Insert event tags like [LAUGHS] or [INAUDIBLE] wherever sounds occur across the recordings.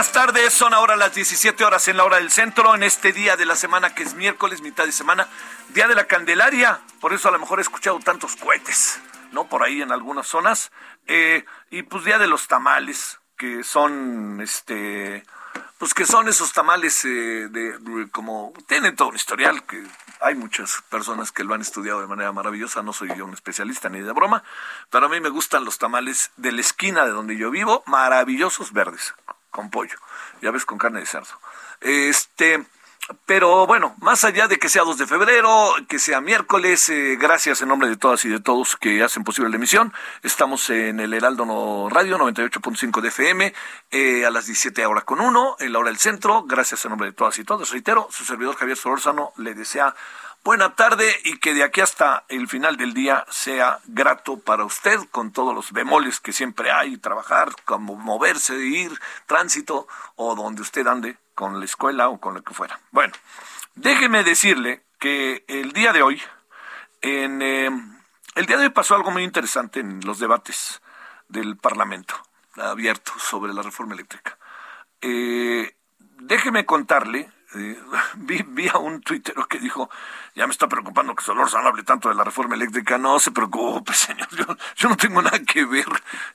Buenas tardes, son ahora las 17 horas en la hora del centro, en este día de la semana que es miércoles, mitad de semana, día de la Candelaria, por eso a lo mejor he escuchado tantos cohetes, ¿no? Por ahí en algunas zonas, eh, y pues día de los tamales, que son, este, pues que son esos tamales eh, de, como, tienen todo un historial, que hay muchas personas que lo han estudiado de manera maravillosa, no soy yo un especialista ni de broma, pero a mí me gustan los tamales de la esquina de donde yo vivo, maravillosos verdes, con pollo, ya ves, con carne de cerdo. Este, pero bueno, más allá de que sea 2 de febrero, que sea miércoles, eh, gracias en nombre de todas y de todos que hacen posible la emisión. Estamos en el Heraldo Radio 98.5 de FM eh, a las 17 horas con uno, en la hora del centro. Gracias en nombre de todas y todos. Reitero, su servidor Javier Solórzano le desea Buena tarde y que de aquí hasta el final del día sea grato para usted con todos los bemoles que siempre hay, trabajar, como moverse, ir, tránsito o donde usted ande con la escuela o con lo que fuera. Bueno, déjeme decirle que el día de hoy, en, eh, el día de hoy pasó algo muy interesante en los debates del Parlamento abierto sobre la reforma eléctrica. Eh, déjeme contarle [LAUGHS] vi, vi, a un tuitero que dijo, ya me está preocupando que Solórzano hable tanto de la reforma eléctrica. No se preocupe, [LAUGHS] señor, yo, no tengo nada que ver.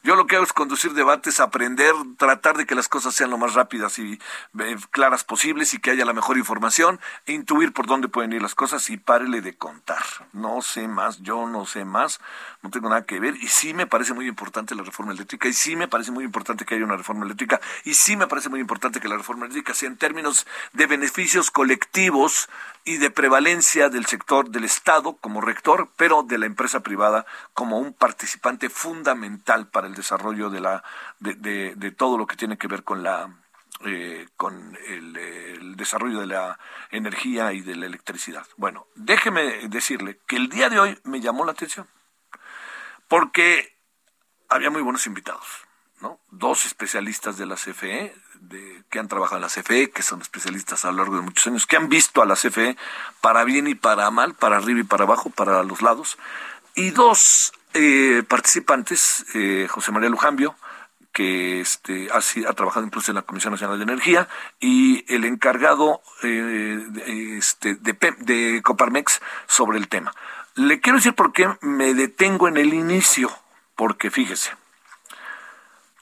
Yo lo que hago es conducir debates, aprender, tratar de que las cosas sean lo más rápidas y eh, claras posibles y que haya la mejor información, e intuir por dónde pueden ir las cosas y párele de contar. No sé más, yo no sé más, no tengo nada que ver y sí me parece muy importante la reforma eléctrica y sí me parece muy importante que haya una reforma eléctrica y sí me parece muy importante que la reforma eléctrica sea en términos de beneficios colectivos y de prevalencia del sector del Estado como rector, pero de la empresa privada como un participante fundamental para el desarrollo de la de, todo lo que tiene que ver con la eh, con el, el, desarrollo de la energía y de la electricidad. Bueno, déjeme decirle que el día de hoy me llamó la atención porque había muy buenos invitados, ¿no? Dos especialistas de la CFE, que han trabajado en la CFE, que son especialistas a lo largo de muchos años, que han visto a la CFE para bien y para mal, para arriba y para abajo, para los lados, y dos eh, participantes, eh, José María Lujambio, que este, ha, ha, trabajado incluso en la Comisión Nacional de Energía, y el encargado eh, este, de, de Coparmex sobre el tema. Le quiero decir por qué me detengo en el inicio, porque fíjese,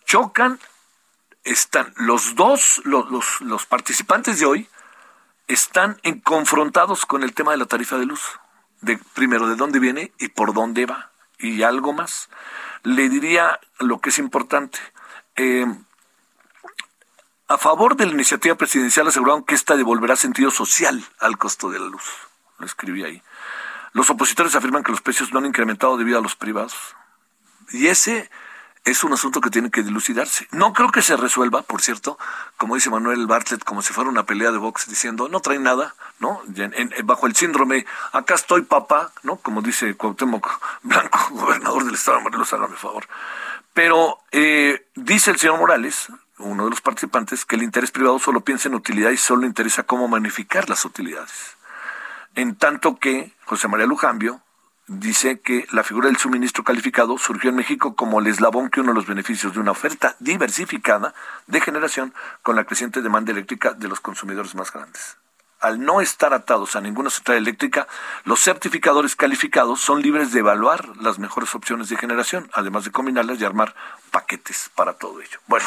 chocan están los dos, los, los, participantes de hoy, están en, confrontados con el tema de la tarifa de luz. De, primero, de dónde viene y por dónde va. Y algo más. Le diría lo que es importante. Eh, a favor de la iniciativa presidencial aseguraron que esta devolverá sentido social al costo de la luz. Lo escribí ahí. Los opositores afirman que los precios no han incrementado debido a los privados. Y ese es un asunto que tiene que dilucidarse. No creo que se resuelva, por cierto, como dice Manuel Bartlett, como si fuera una pelea de box diciendo, no trae nada, ¿no? Bajo el síndrome, acá estoy papá, ¿no? Como dice Cuauhtémoc [LAUGHS] Blanco, gobernador del estado de Morelos, hágame favor. Pero eh, dice el señor Morales, uno de los participantes, que el interés privado solo piensa en utilidad y solo interesa cómo magnificar las utilidades. En tanto que José María Lujambio, dice que la figura del suministro calificado surgió en México como el eslabón que uno de los beneficios de una oferta diversificada de generación con la creciente demanda eléctrica de los consumidores más grandes. Al no estar atados a ninguna central eléctrica, los certificadores calificados son libres de evaluar las mejores opciones de generación, además de combinarlas y armar paquetes para todo ello. Bueno,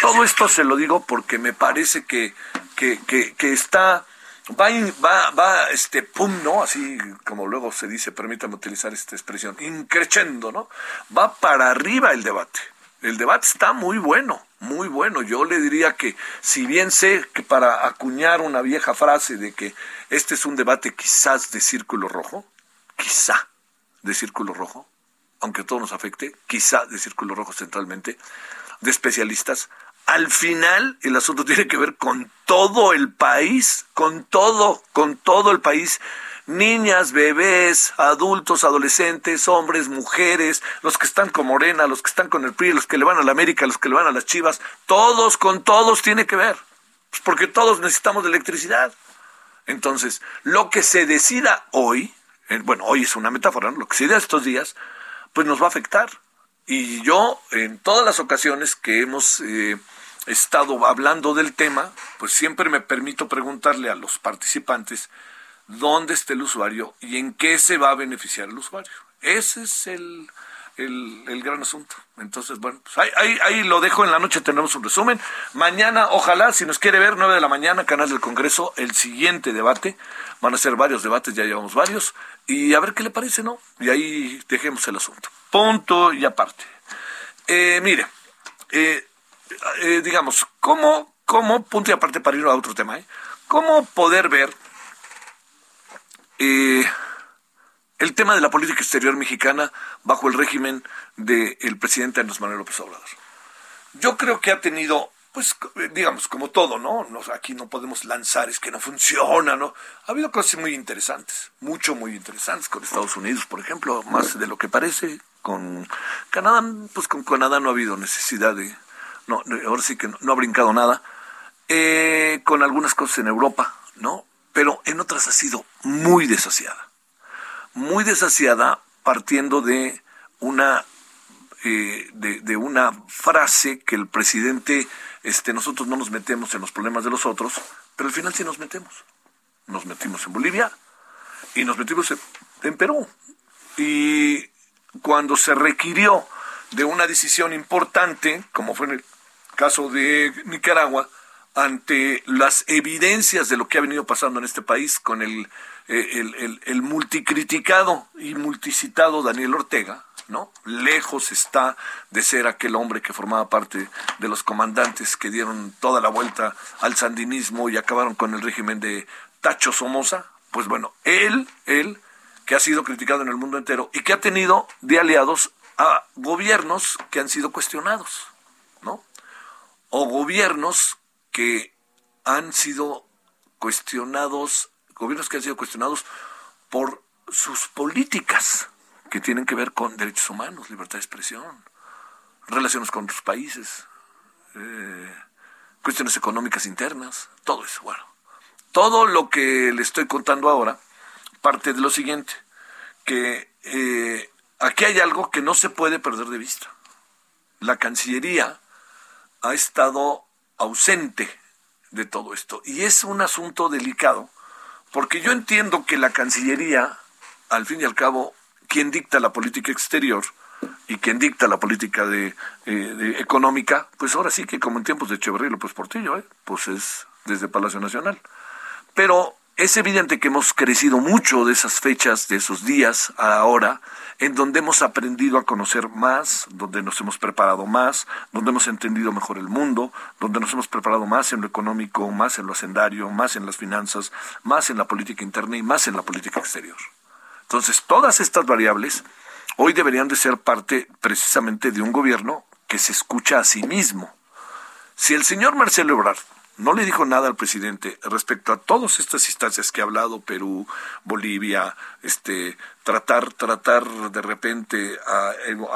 todo esto se lo digo porque me parece que, que, que, que está va, va, va, este, pum, ¿no? Así como luego se dice, permítame utilizar esta expresión, increchendo, ¿no? Va para arriba el debate. El debate está muy bueno, muy bueno. Yo le diría que, si bien sé que para acuñar una vieja frase de que este es un debate quizás de círculo rojo, quizá de círculo rojo, aunque todo nos afecte, quizá de círculo rojo centralmente, de especialistas, al final el asunto [LAUGHS] tiene que ver con todo el país, con todo, con todo el país. Niñas, bebés, adultos, adolescentes, hombres, mujeres, los que están con Morena, los que están con el PRI, los que le van a la América, los que le van a las Chivas, todos con todos tiene que ver. Pues porque todos necesitamos de electricidad. Entonces, lo que se decida hoy, eh, bueno, hoy es una metáfora, lo que se decida estos días, pues nos va a afectar. Y yo, en todas las ocasiones que hemos eh, estado hablando del tema, pues siempre me permito preguntarle a los participantes dónde está el usuario y en qué se va a beneficiar el usuario. Ese es el, el, gran asunto. Entonces, bueno, pues ahí, ahí, ahí, lo dejo. En la noche tenemos un resumen. Mañana, ojalá, si nos quiere ver, 9 de la mañana, Canal del Congreso, el siguiente debate. Van a ser varios debates, ya llevamos varios. Y a ver qué le parece, ¿no? Y ahí dejemos el asunto. Punto y aparte. Eh, mire, eh, eh, digamos, ¿cómo, ¿cómo, punto y aparte para ir a otro tema, cómo poder ver el tema de la política exterior mexicana bajo el régimen del presidente Andrés Manuel López Obrador? Yo creo que ha tenido pues digamos, como todo, ¿no? Aquí no podemos lanzar, es que no funciona, ¿no? Ha habido cosas muy interesantes, mucho, muy interesantes con Estados Unidos, por ejemplo, más de lo que parece. Con Canadá, pues con Canadá no ha habido necesidad de, no, ahora sí que no, ha brincado nada. Eh, con algunas cosas en Europa, ¿no? Pero en otras ha sido muy desasiada. Muy desasiada partiendo de una eh, de, una frase que el presidente este, nosotros no nos metemos en los problemas de los otros, pero al final sí nos metemos. Nos metimos en Bolivia y nos metimos en, Perú. Y cuando se requirió de una decisión importante, como fue en el caso de Nicaragua, ante las evidencias de lo que ha venido pasando en este país con el, eh, el multicriticado y multicitado Daniel Ortega, ¿no? Lejos está de ser aquel hombre que formaba parte de los comandantes que dieron toda la vuelta al sandinismo y acabaron con el régimen de Tacho Somoza. Pues bueno, él, él, que ha sido criticado en el mundo entero y que ha tenido de aliados a gobiernos que han sido cuestionados, ¿no? O gobiernos que han sido cuestionados, gobiernos que han sido cuestionados por sus políticas, que tienen que ver con derechos humanos, libertad de expresión, relaciones con otros países, eh, cuestiones económicas internas, todo eso. Bueno, todo lo que le estoy contando ahora parte de lo siguiente, que eh, aquí hay algo que no se puede perder de vista. La Cancillería ha estado ausente de todo esto y es un asunto delicado porque yo entiendo que la Cancillería, al fin y al cabo, quien dicta la política exterior y quien dicta la política de, eh, económica, pues ahora sí que como en tiempos de Echeverría y López Portillo, ¿eh? pues es desde Palacio Nacional. Pero es evidente que hemos crecido mucho de esas fechas, de esos días a ahora, en donde hemos aprendido a conocer más, donde nos hemos preparado más, donde hemos entendido mejor el mundo, donde nos hemos preparado más en lo económico, más en lo hacendario, más en las finanzas, más en la política interna y más en la política exterior. Entonces, todas estas variables hoy deberían de ser parte precisamente de un gobierno que se escucha a sí mismo. Si el señor Marcelo Ebrard no le dijo nada al presidente respecto a todas estas instancias que ha hablado, Perú, Bolivia, este, tratar, tratar de repente a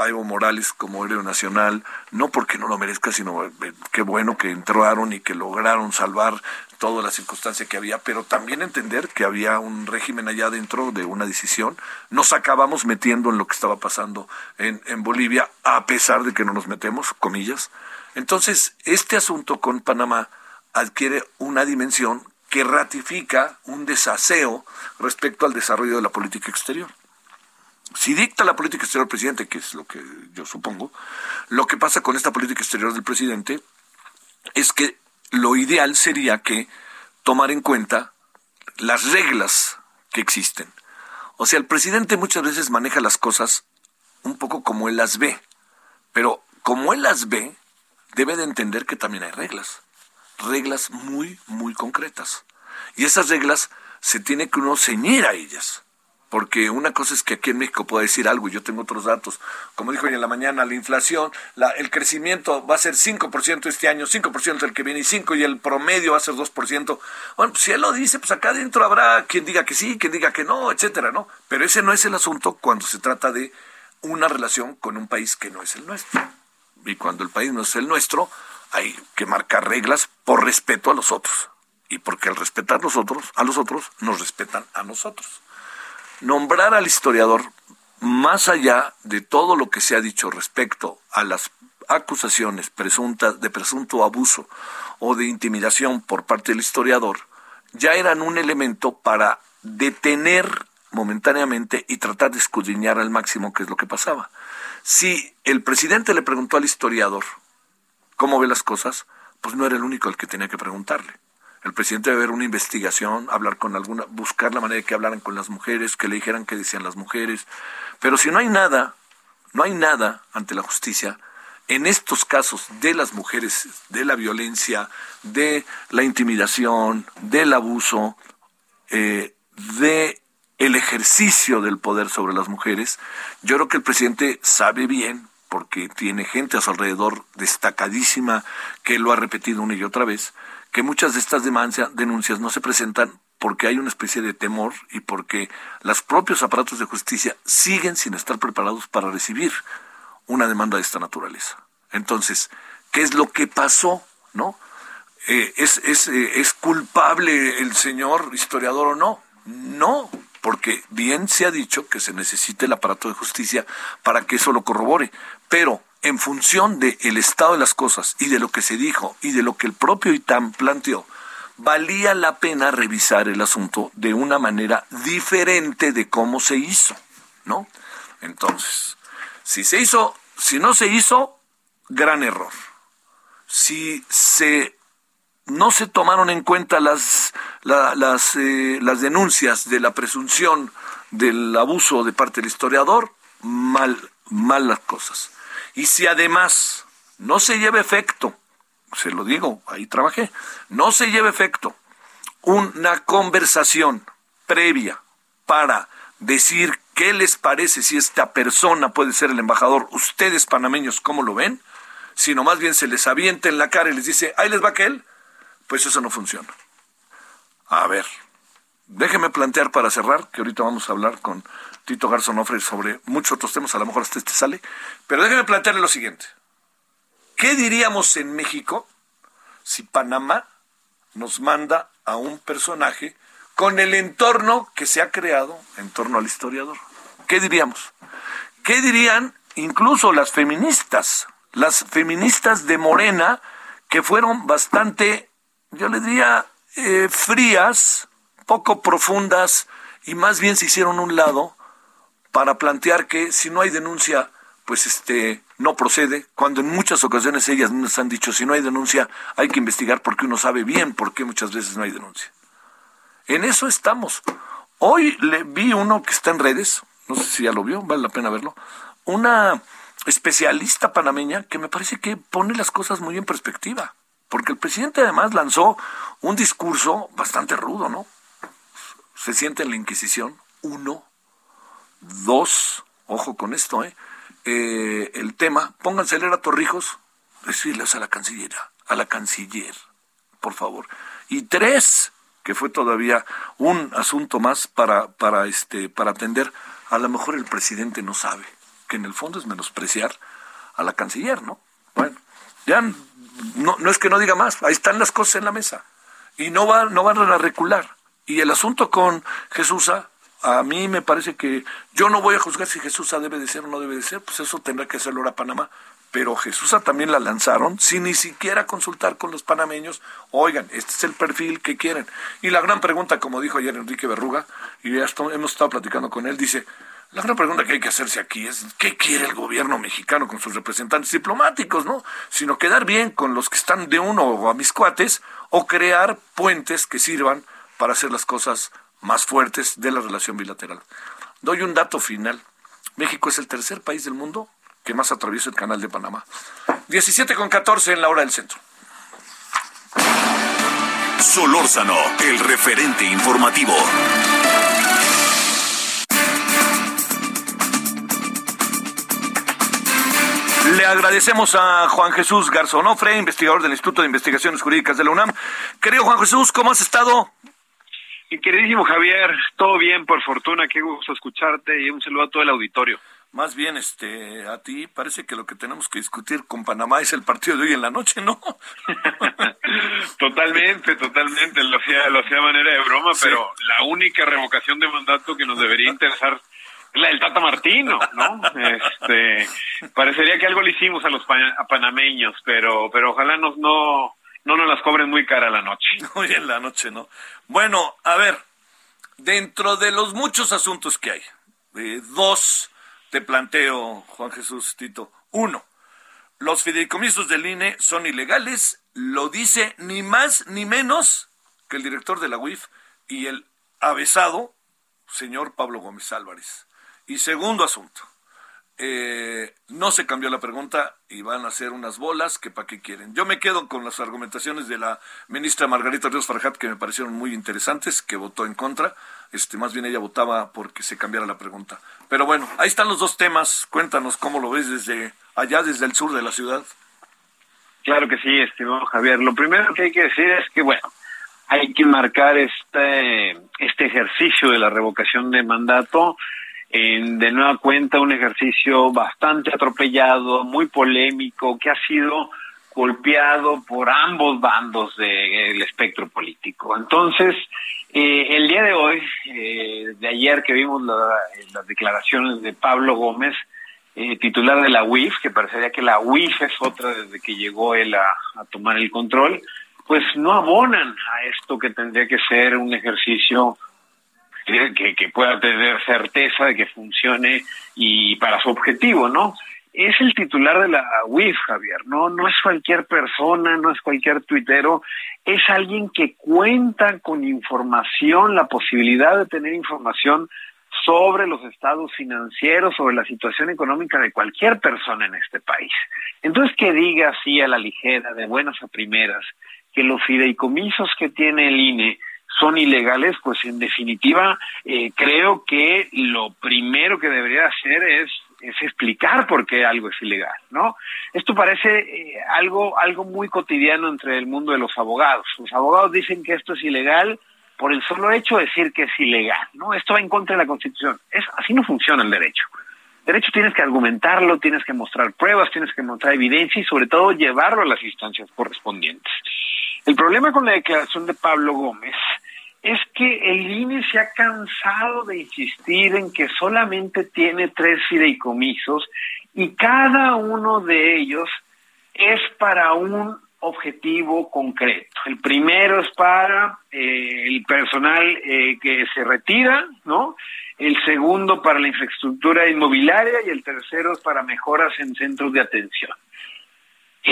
Evo, Morales como héroe nacional, no porque no lo merezca, sino eh, qué bueno que entraron y que lograron salvar toda la circunstancia que había, pero también entender que había un régimen allá dentro de una decisión. Nos acabamos metiendo en lo que estaba pasando en, en Bolivia, a pesar de que no nos metemos, comillas. Entonces, este asunto con Panamá adquiere una dimensión que ratifica un desaseo respecto al desarrollo de la política exterior. Si dicta la política exterior presidente, que es lo que yo supongo, lo que pasa con esta política exterior del presidente es que lo ideal sería que tomar en cuenta las reglas que existen. O sea, el presidente muchas veces maneja las cosas un poco como él las ve, pero como él las ve, debe de entender que también hay reglas, reglas muy, muy concretas. Y esas reglas se tiene que uno ceñir a ellas. Porque una cosa es que aquí en México pueda decir algo, yo tengo otros datos. Como dijo hoy en la mañana, la inflación, la, el crecimiento va a ser 5% este año, 5% el que viene y 5% y el promedio va a ser 2%. Bueno, pues si él lo dice, pues acá adentro habrá quien diga que sí, quien diga que no, etcétera, ¿no? Pero ese no es el asunto cuando se trata de una relación con un país que no es el nuestro. Y cuando el país no es el nuestro, hay que marcar reglas por respeto a los otros. Y porque al respetar a los otros, nos respetan a nosotros nombrar al historiador, más allá de todo lo que se ha dicho respecto a las acusaciones presuntas de presunto abuso o de intimidación por parte del historiador, ya eran un elemento para detener momentáneamente y tratar de escudriñar al máximo qué es lo que pasaba. Si el presidente le preguntó al historiador cómo ve las cosas, pues no era el único al que tenía que preguntarle. El presidente debe ver una investigación, hablar con alguna, buscar la manera de que hablaran con las mujeres, que le dijeran qué decían las mujeres. Pero si no hay nada, no hay nada ante la justicia, en estos casos de las mujeres, de la violencia, de la intimidación, del abuso, eh, de el ejercicio del poder sobre las mujeres, yo creo que el presidente sabe bien, porque tiene gente a su alrededor destacadísima que lo ha repetido una y otra vez, que muchas de estas denuncias no se presentan porque hay una especie de temor y porque los propios aparatos de justicia siguen sin estar preparados para recibir una demanda de esta naturaleza. Entonces, ¿qué es lo que pasó? ¿No? Eh, ¿es, es, eh, ¿Es culpable el señor historiador o no? No, porque bien se ha dicho que se necesita el aparato de justicia para que eso lo corrobore, pero en función del estado de las cosas y de lo que se dijo y de lo que el propio ITAM planteó, valía la pena revisar el asunto de una manera diferente de cómo se hizo, ¿no? Entonces, si se hizo, si no se hizo, gran error. Si se no se tomaron en cuenta las eh, las denuncias de la presunción del abuso de parte del historiador, mal, mal las cosas. Y si además no se lleva efecto, se lo digo, ahí trabajé, no se lleva efecto una conversación previa para decir qué les parece si esta persona puede ser el embajador, ustedes panameños, ¿cómo lo ven? Sino más bien se les avienta en la cara y les dice, ahí les va aquel, pues eso no funciona. A ver, déjeme plantear para cerrar, que ahorita vamos a hablar con Tito Garzonofre sobre muchos otros temas, a lo mejor hasta este sale, pero déjeme plantearle lo siguiente. ¿Qué diríamos en México si Panamá nos manda a un personaje con el entorno que se ha creado en torno al historiador? ¿Qué diríamos? ¿Qué dirían incluso las feministas? Las feministas de Morena que fueron bastante, yo le diría, eh, frías, poco profundas y más bien se hicieron un lado para plantear que si no hay denuncia, pues este no procede, cuando en muchas ocasiones ellas nos han dicho si no hay denuncia hay que investigar porque uno sabe bien por qué muchas veces no hay denuncia. En eso estamos. Hoy le vi uno que está en redes, no sé si ya lo vio, vale la pena verlo, una especialista panameña que me parece que pone las cosas muy en perspectiva, porque el presidente además lanzó un discurso bastante rudo, ¿no? Se siente en la Inquisición, uno, Dos, ojo con esto, ¿eh? ¿eh? el tema, pónganse leer a Torrijos, decirles a la cancillera, a la canciller, por favor. Y tres, que fue todavía un asunto más para, para, este, para atender, a lo mejor el presidente no sabe, que en el fondo es menospreciar a la canciller, ¿no? Bueno, ya no, no es que no diga más, ahí están las cosas en la mesa. Y no, va, no van a recular. Y el asunto con Jesús a mí me parece que yo no voy a juzgar si Jesús debe de ser o no debe de ser, pues eso tendrá que hacerlo ahora Panamá. Pero Jesús también la lanzaron sin ni siquiera consultar con los panameños. Oigan, este es el perfil que quieren. Y la gran pregunta, como dijo ayer Enrique Berruga, y ya hemos estado platicando con él, dice, la gran pregunta que hay que hacerse aquí es, ¿qué quiere el gobierno mexicano con sus representantes diplomáticos, no? Sino quedar bien con los que están de uno o a mis cuates, o crear puentes que sirvan para hacer las cosas más fuertes de la relación bilateral. Doy un dato final. México es el tercer país del mundo que más atraviesa el canal de Panamá. 17 con 14 en la hora del centro. Solórzano, el referente informativo. Agradecemos a Juan Jesús Garzonofre, investigador del Instituto de Investigaciones Jurídicas de la UNAM. Querido Juan Jesús, ¿cómo has estado? Queridísimo Javier, todo bien, por fortuna, qué gusto escucharte y un saludo a todo el auditorio. Más bien, este, a ti parece que lo que tenemos que discutir con Panamá es el partido de hoy en la noche, ¿no? [LAUGHS] totalmente, totalmente. Lo hacía, lo hacía manera de broma, pero la única revocación de mandato que nos debería interesar es la del Tata Martino, ¿no? Este, parecería que algo le hicimos a los panameños, pero, pero ojalá nos no, no nos las cobren muy cara la noche. [LAUGHS] Hoy en la noche, ¿no? Bueno, a ver, dentro de los muchos asuntos que hay, eh, dos te planteo, Juan Jesús Tito. Uno, los fideicomisos del INE son ilegales, lo dice ni más ni menos que el director de la UIF y el avesado señor Pablo Gómez Álvarez. Y segundo asunto, eh, no se cambió la pregunta y van a hacer unas bolas que para qué quieren. Yo me quedo con las argumentaciones de la ministra Margarita Ríos Farjat que me parecieron muy interesantes, que votó en contra. Este, más bien ella votaba porque se cambiara la pregunta. Pero bueno, ahí están los dos temas. Cuéntanos cómo lo ves desde allá, desde el sur de la ciudad. Claro que sí, estimado Javier. Lo primero que hay que decir es que, bueno, hay que marcar este, este ejercicio de la revocación de mandato en de nueva cuenta un ejercicio bastante atropellado, muy polémico, que ha sido golpeado por ambos bandos del espectro político. Entonces, eh, el día de hoy, eh, de ayer que vimos las declaraciones de Pablo Gómez, eh, titular de la UIF, que parecería que la UIF es otra desde que llegó él a, tomar el control, pues no abonan a esto que tendría que ser un ejercicio que, pueda tener certeza de que funcione y para su objetivo, ¿no? es el titular de la UIF, Javier, no, no es cualquier persona, no es cualquier tuitero, es alguien que cuenta con información, la posibilidad de tener información sobre los estados financieros, sobre la situación económica de cualquier persona en este país. Entonces, que diga así a la ligera, de buenas a primeras, que los fideicomisos que tiene el INE son ilegales, pues en definitiva eh, creo que lo primero que debería hacer es es explicar por qué algo es ilegal, ¿no? Esto parece eh, algo algo muy cotidiano entre el mundo de los abogados. Los abogados dicen que esto es ilegal por el solo hecho de decir que es ilegal, ¿no? Esto va en contra de la Constitución. Es así no funciona el derecho. Derecho tienes que argumentarlo, tienes que mostrar pruebas, tienes que mostrar evidencia y sobre todo llevarlo a las instancias correspondientes. El problema con la declaración de Pablo Gómez es que el INE se ha cansado de insistir en que solamente tiene tres fideicomisos y cada uno de ellos es para un objetivo concreto. El primero es para eh, el personal eh, que se retira, ¿no? El segundo para la infraestructura inmobiliaria y el tercero es para mejoras en centros de atención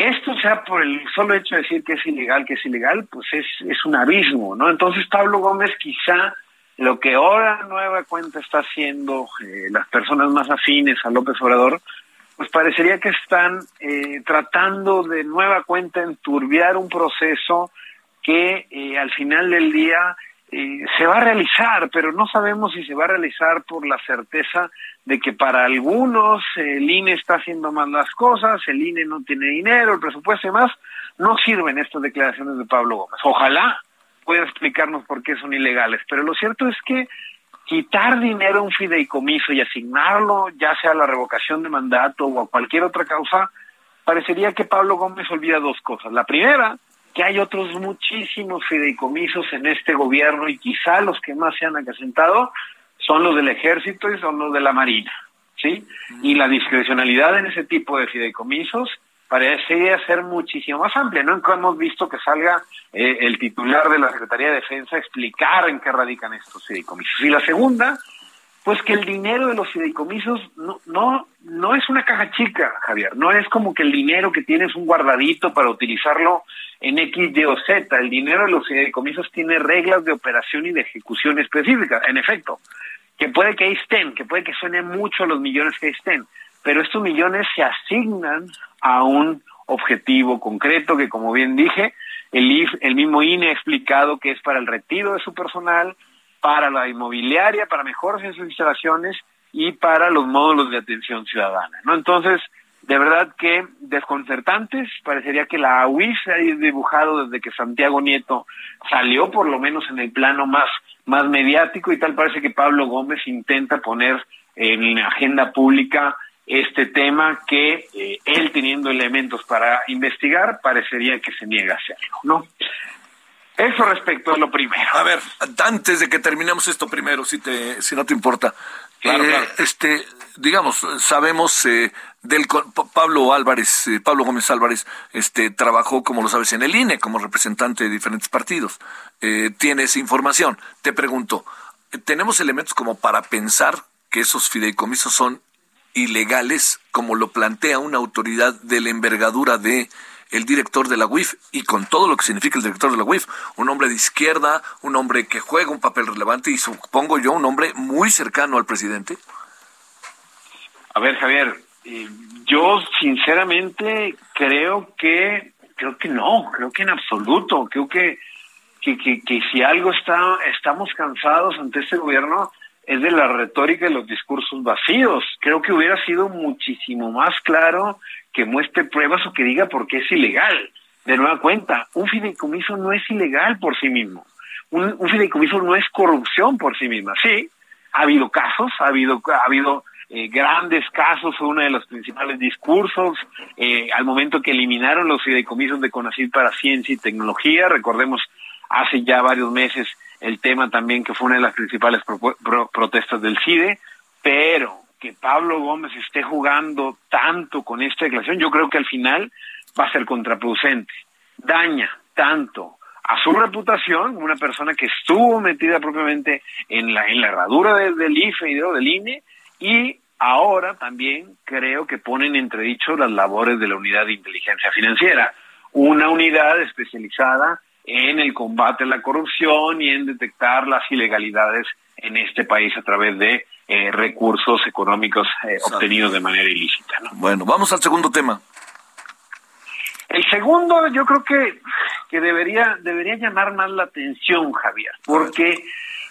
esto sea por el solo hecho de decir que es ilegal, que es ilegal, pues es, es un abismo, ¿no? Entonces Pablo Gómez quizá lo que ahora nueva cuenta está haciendo eh, las personas más afines a López Obrador, pues parecería que están eh, tratando de nueva cuenta enturbiar un proceso que eh, al final del día se va a realizar, pero no sabemos si se va a realizar por la certeza de que para algunos el INE está haciendo mal las cosas, el INE no tiene dinero, el presupuesto y demás, no sirven estas declaraciones de Pablo Gómez. Ojalá pueda explicarnos por qué son ilegales, pero lo cierto es que quitar dinero a un fideicomiso y asignarlo ya sea a la revocación de mandato o a cualquier otra causa, parecería que Pablo Gómez olvida dos cosas. La primera, que hay otros muchísimos fideicomisos en este gobierno y quizá los que más se han acrecentado son los del ejército y son los de la marina, ¿sí? Y la discrecionalidad en ese tipo de fideicomisos parecería ser muchísimo más amplia. Nunca hemos visto que salga eh, el titular de la Secretaría de Defensa a explicar en qué radican estos fideicomisos. Y la segunda, pues que el dinero de los fideicomisos no, no, no es una caja chica, Javier, no es como que el dinero que tienes un guardadito para utilizarlo en X, Y o Z. El dinero de los fideicomisos tiene reglas de operación y de ejecución específicas, en efecto, que puede que ahí estén, que puede que suenen mucho los millones que estén, pero estos millones se asignan a un objetivo concreto que, como bien dije, el, IF, el mismo INE ha explicado que es para el retiro de su personal, para la inmobiliaria, para mejoras en sus instalaciones y para los módulos de atención ciudadana, ¿no? Entonces, de verdad que desconcertantes, parecería que la UIF se ha dibujado desde que Santiago Nieto salió, por lo menos en el plano más, más mediático, y tal parece que Pablo Gómez intenta poner en la agenda pública este tema que eh, él teniendo elementos para investigar parecería que se niega a hacerlo, ¿no? Eso respecto a lo primero. A ver, antes de que terminemos esto primero, si te, si no te importa. Claro, Eh, claro. Este, digamos, sabemos eh, del Pablo Álvarez, eh, Pablo Gómez Álvarez, este, trabajó, como lo sabes, en el INE como representante de diferentes partidos. Eh, tienes información. Te pregunto, ¿tenemos elementos como para pensar que esos fideicomisos son ilegales, como lo plantea una autoridad de la envergadura de el director de la UIF y con todo lo que significa el director de la UIF, un hombre de izquierda, un hombre que juega un papel relevante y supongo yo un hombre muy cercano al presidente. A ver, Javier, eh, yo sinceramente creo que creo que no, creo que en absoluto, creo que que, que, que si algo está estamos cansados ante este gobierno es de la retórica y los discursos vacíos. Creo que hubiera sido muchísimo más claro que muestre pruebas o que diga por qué es ilegal. De nueva cuenta, un fideicomiso no es ilegal por sí mismo. Un, fideicomiso no es corrupción por sí misma. Sí, ha habido casos, ha habido, ha habido eh, grandes casos, fue uno de los principales discursos eh, al momento que eliminaron los fideicomisos de CONACYT para ciencia y tecnología. Recordemos hace ya varios meses el tema también que fue una de las principales pro- pro- protestas del CIDE, pero que Pablo Gómez esté jugando tanto con esta declaración, yo creo que al final va a ser contraproducente. Daña tanto a su reputación, una persona que estuvo metida propiamente en la, en la herradura de- del IFE y de- del INE, y ahora también creo que ponen en entredicho las labores de la unidad de inteligencia financiera, una unidad especializada en el combate a la corrupción y en detectar las ilegalidades en este país a través de eh, recursos económicos eh, obtenidos de manera ilícita. ¿no? Bueno, vamos al segundo tema. El segundo, yo creo que, que debería, debería llamar más la atención, Javier, porque,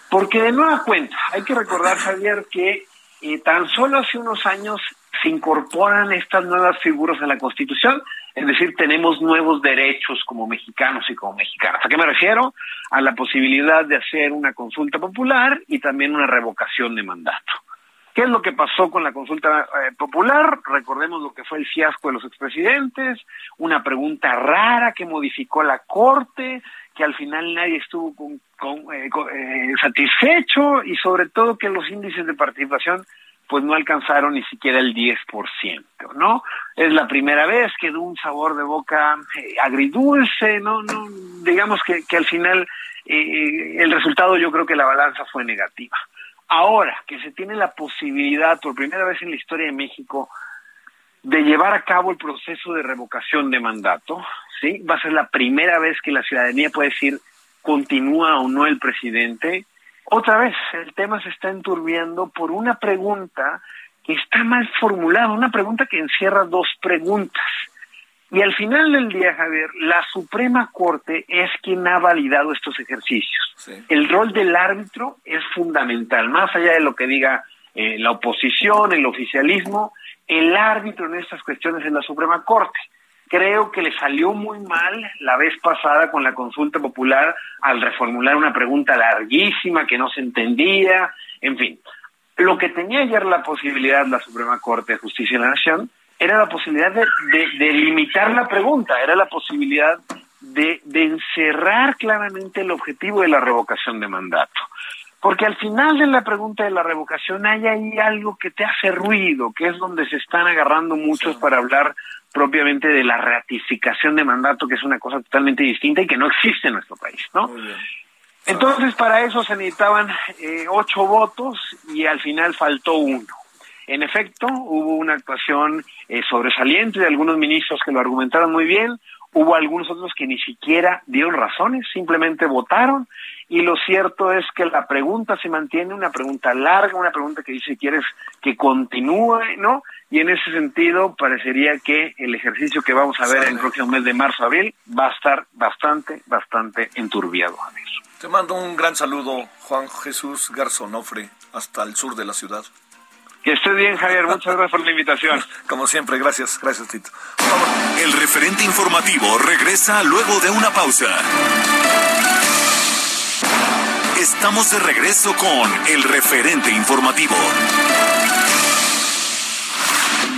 porque de nueva cuenta, hay que recordar, Javier, que eh, tan solo hace unos años se incorporan estas nuevas figuras en la Constitución, es decir, tenemos nuevos derechos como mexicanos y como mexicanas. ¿A qué me refiero? A la posibilidad de hacer una consulta popular y también una revocación de mandato. ¿Qué es lo que pasó con la consulta eh, popular? Recordemos lo que fue el fiasco de los expresidentes, una pregunta rara que modificó la Corte, que al final nadie estuvo con, eh, eh, satisfecho y sobre todo que los índices de participación pues no alcanzaron ni siquiera el 10%, ¿no? Es la primera vez que da un sabor de boca eh, agridulce, ¿no? no digamos que, que al final eh, el resultado yo creo que la balanza fue negativa. Ahora que se tiene la posibilidad, por primera vez en la historia de México, de llevar a cabo el proceso de revocación de mandato, ¿sí? Va a ser la primera vez que la ciudadanía puede decir continúa o no el presidente. Otra vez, el tema se está enturbiando por una pregunta que está mal formulada, una pregunta que encierra dos preguntas. Y al final del día, Javier, la Suprema Corte es quien ha validado estos ejercicios. Sí. El rol del árbitro es fundamental, más allá de lo que diga eh, la oposición, el oficialismo, el árbitro en estas cuestiones es la Suprema Corte. Creo que le salió muy mal la vez pasada con la consulta popular al reformular una pregunta larguísima que no se entendía, en fin. Lo que tenía ayer la posibilidad la Suprema Corte de Justicia de la Nación era la posibilidad de, de, de limitar la pregunta, era la posibilidad de, de encerrar claramente el objetivo de la revocación de mandato. Porque al final de la pregunta de la revocación hay ahí algo que te hace ruido, que es donde se están agarrando muchos para hablar propiamente de la ratificación de mandato, que es una cosa totalmente distinta y que no existe en nuestro país, ¿no? Entonces, para eso se necesitaban eh, ocho votos y al final faltó uno. En efecto, hubo una actuación eh, sobresaliente de algunos ministros que lo argumentaron muy bien, hubo algunos otros que ni siquiera dieron razones, simplemente votaron y lo cierto es que la pregunta se mantiene, una pregunta larga, una pregunta que dice quieres que continúe, ¿no? Y en ese sentido parecería que el ejercicio que vamos a ver en el próximo mes de marzo-abril va a estar bastante, bastante enturbiado, Javier. Te mando un gran saludo, Juan Jesús Garzonofre, hasta el sur de la ciudad. Que estés bien, Javier. Muchas gracias por la invitación. [LAUGHS] Como siempre, gracias, gracias, Tito. El referente informativo regresa luego de una pausa. Estamos de regreso con el referente informativo.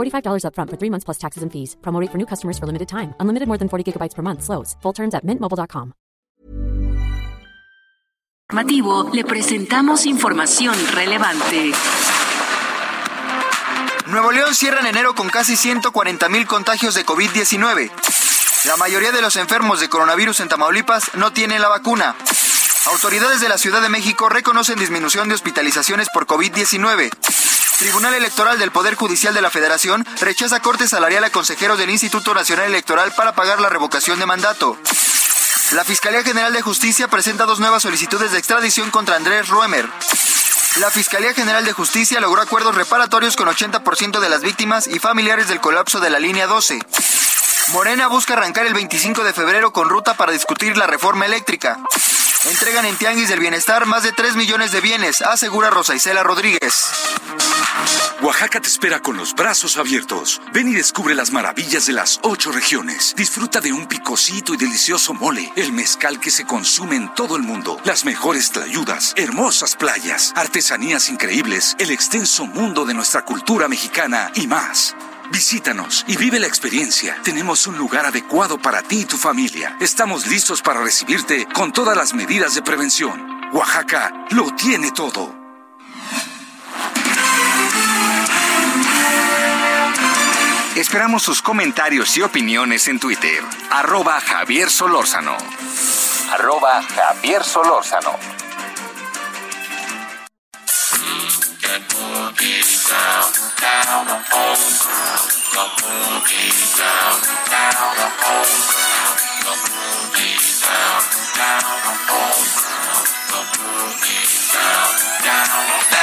$45 upfront for three months plus taxes and fees. Promo rate for new customers for limited time. Unlimited more than 40 gigabytes per month. Slows. Full terms at mintmobile.com. informativo le presentamos información relevante. Nuevo León cierra en enero con casi 140 mil contagios de COVID-19. La mayoría de los enfermos de coronavirus en Tamaulipas no tienen la vacuna. Autoridades de la Ciudad de México reconocen disminución de hospitalizaciones por COVID-19. Tribunal Electoral del Poder Judicial de la Federación rechaza corte salarial a consejeros del Instituto Nacional Electoral para pagar la revocación de mandato. La Fiscalía General de Justicia presenta dos nuevas solicitudes de extradición contra Andrés Ruemer. La Fiscalía General de Justicia logró acuerdos reparatorios con 80% de las víctimas y familiares del colapso de la línea 12. Morena busca arrancar el 25 de febrero con ruta para discutir la reforma eléctrica. Entregan en Tianguis del Bienestar más de 3 millones de bienes, asegura Rosa Isela Rodríguez. Oaxaca te espera con los brazos abiertos. Ven y descubre las maravillas de las ocho regiones. Disfruta de un picosito y delicioso mole, el mezcal que se consume en todo el mundo, las mejores tlayudas, hermosas playas, artesanías increíbles, el extenso mundo de nuestra cultura mexicana y más. Visítanos y vive la experiencia. Tenemos un lugar adecuado para ti y tu familia. Estamos listos para recibirte con todas las medidas de prevención. Oaxaca lo tiene todo. Esperamos sus comentarios y opiniones en Twitter. Arroba Javier Solórzano. Arroba Javier Solórzano. The movie's down, down the whole ground. The movie's down, down the whole ground. The movie's down, down the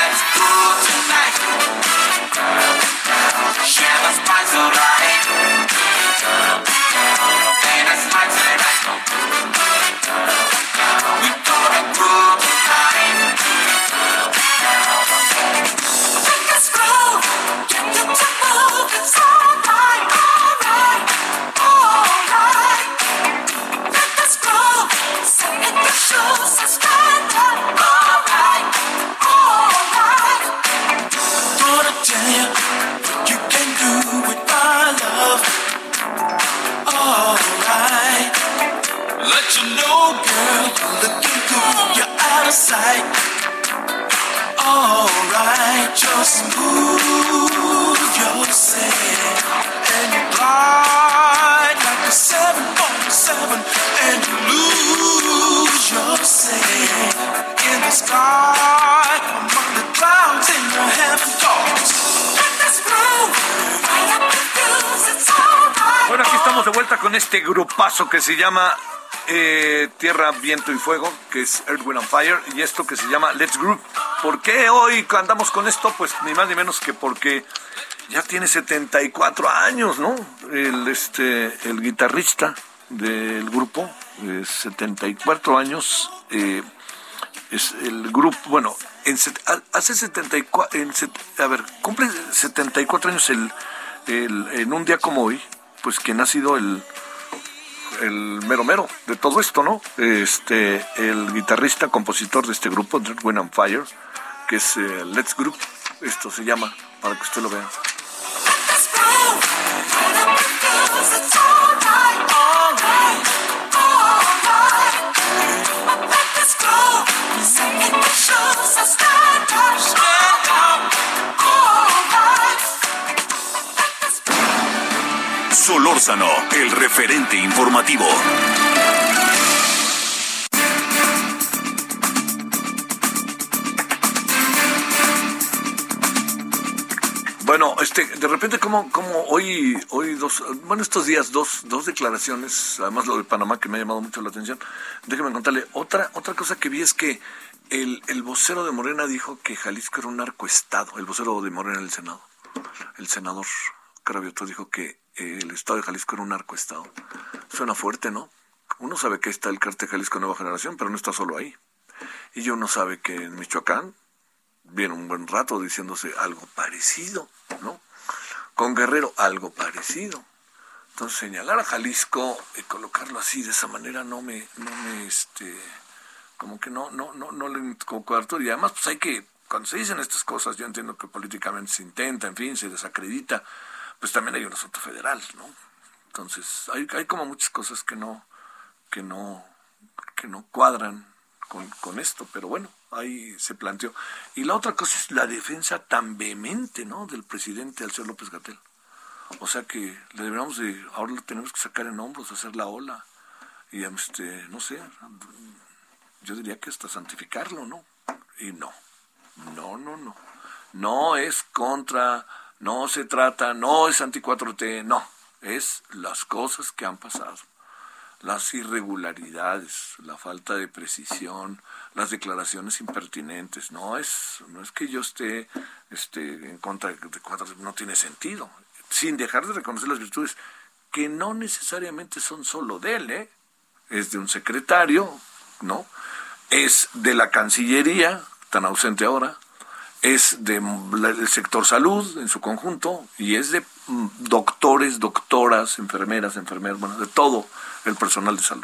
grupazo que se llama eh, Tierra, Viento y Fuego, que es Earth, Wind and Fire, y esto que se llama Let's Group. ¿Por qué hoy andamos con esto? Pues ni más ni menos que porque ya tiene 74 años, ¿no? El, este, el guitarrista del grupo, eh, 74 años, eh, es el grupo, bueno, en, hace 74, en a ver, cumple 74 años el, el- en un día como hoy, pues quien ha sido el, el mero mero de todo esto, ¿no? Este, el guitarrista, compositor de este grupo, Dread and Fire, que es eh, Let's Group. Esto se llama, para que usted lo vea. Solórzano, el referente informativo. Bueno, este, de repente como, como hoy, hoy dos, bueno, estos días dos, dos declaraciones, además lo de Panamá que me ha llamado mucho la atención. Déjeme contarle, otra, otra cosa que vi es que el, el vocero de Morena dijo que Jalisco era un narcoestado, el vocero de Morena en el Senado, el senador Cravioto dijo que el estado de Jalisco era un narcoestado. Suena fuerte, ¿no? Uno sabe que está el cártel Jalisco Nueva Generación, pero no está solo ahí. Y uno sabe que en Michoacán viene un buen rato diciéndose algo parecido, ¿no? Con Guerrero algo parecido. Entonces señalar a Jalisco y colocarlo así de esa manera no me, no me, este, como que no, no, no, no le cobertura. Y además, pues hay que, cuando se dicen estas cosas, yo entiendo que políticamente se intenta, en fin, se desacredita, pues también hay un asunto federal, ¿no? Entonces, hay, hay como muchas cosas que no, que no, que no cuadran con, con esto, pero bueno, ahí se planteó. Y la otra cosa es la defensa tan vehemente, ¿no? Del presidente al López Gatel. O sea que le deberíamos de, ahora lo tenemos que sacar en hombros, hacer la ola y este, no sé, yo diría que hasta santificarlo, ¿no? Y no, no, no, no. No es contra, no se trata, no es anti-4T, no, es las cosas que han pasado las irregularidades, la falta de precisión, las declaraciones impertinentes. No es, no es que yo esté, esté en contra de cuatro, no tiene sentido. Sin dejar de reconocer las virtudes que no necesariamente son solo de él, ¿eh? es de un secretario, ¿no? Es de la Cancillería, tan ausente ahora, es del sector salud en su conjunto y es de mm, doctores, doctoras, enfermeras, enfermeras, bueno, de todo el personal de salud.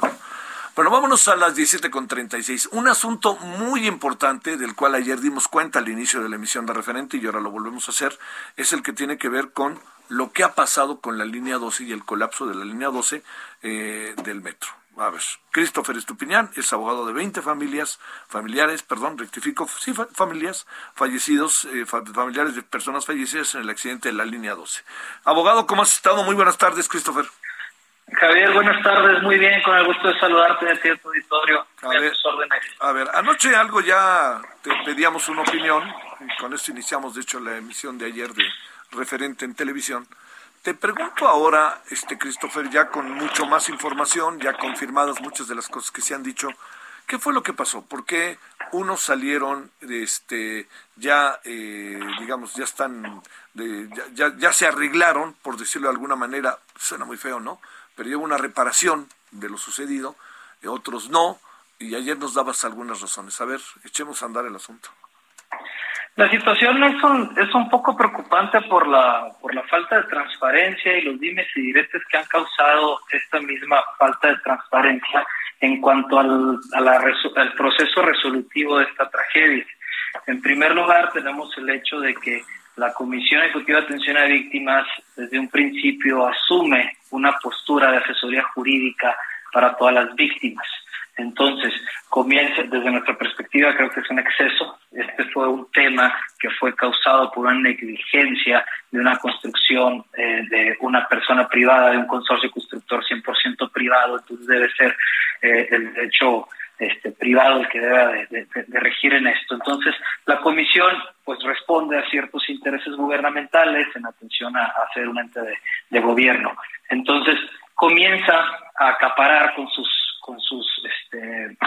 Bueno, vámonos a las 17.36. Un asunto muy importante del cual ayer dimos cuenta al inicio de la emisión de referente y ahora lo volvemos a hacer, es el que tiene que ver con lo que ha pasado con la línea 12 y el colapso de la línea 12 eh, del metro. A ver, Christopher Estupiñán es abogado de 20 familias, familiares, perdón, rectifico, sí, familias fallecidos, eh, familiares de personas fallecidas en el accidente de la línea 12. Abogado, ¿cómo has estado? Muy buenas tardes, Christopher. Javier, buenas tardes, muy bien, con el gusto de saludarte de cierto auditorio. A ver, a ver, anoche algo ya te pedíamos una opinión, y con esto iniciamos de hecho la emisión de ayer de referente en televisión. Te pregunto ahora, este Christopher, ya con mucho más información, ya confirmadas muchas de las cosas que se han dicho, ¿qué fue lo que pasó? ¿Por qué unos salieron, este, ya, eh, digamos, ya están, de, ya, ya se arreglaron, por decirlo de alguna manera, suena muy feo, ¿no? Pero lleva una reparación de lo sucedido, y otros no, y ayer nos dabas algunas razones. A ver, echemos a andar el asunto. La situación es un, es un poco preocupante por la, por la falta de transparencia y los dimes y diretes que han causado esta misma falta de transparencia en cuanto al, a la, al proceso resolutivo de esta tragedia. En primer lugar, tenemos el hecho de que la Comisión Ejecutiva de Atención a Víctimas desde un principio asume una postura de asesoría jurídica para todas las víctimas. Entonces, comienza desde nuestra perspectiva, creo que es un exceso. Este fue un tema que fue causado por una negligencia de una construcción eh, de una persona privada, de un consorcio constructor 100% privado. Entonces, debe ser eh, el derecho este, privado el que debe de, regir en esto. Entonces, la comisión pues responde a ciertos intereses gubernamentales en atención a, a ser un ente de, gobierno. Entonces, comienza a acaparar con sus con sus este,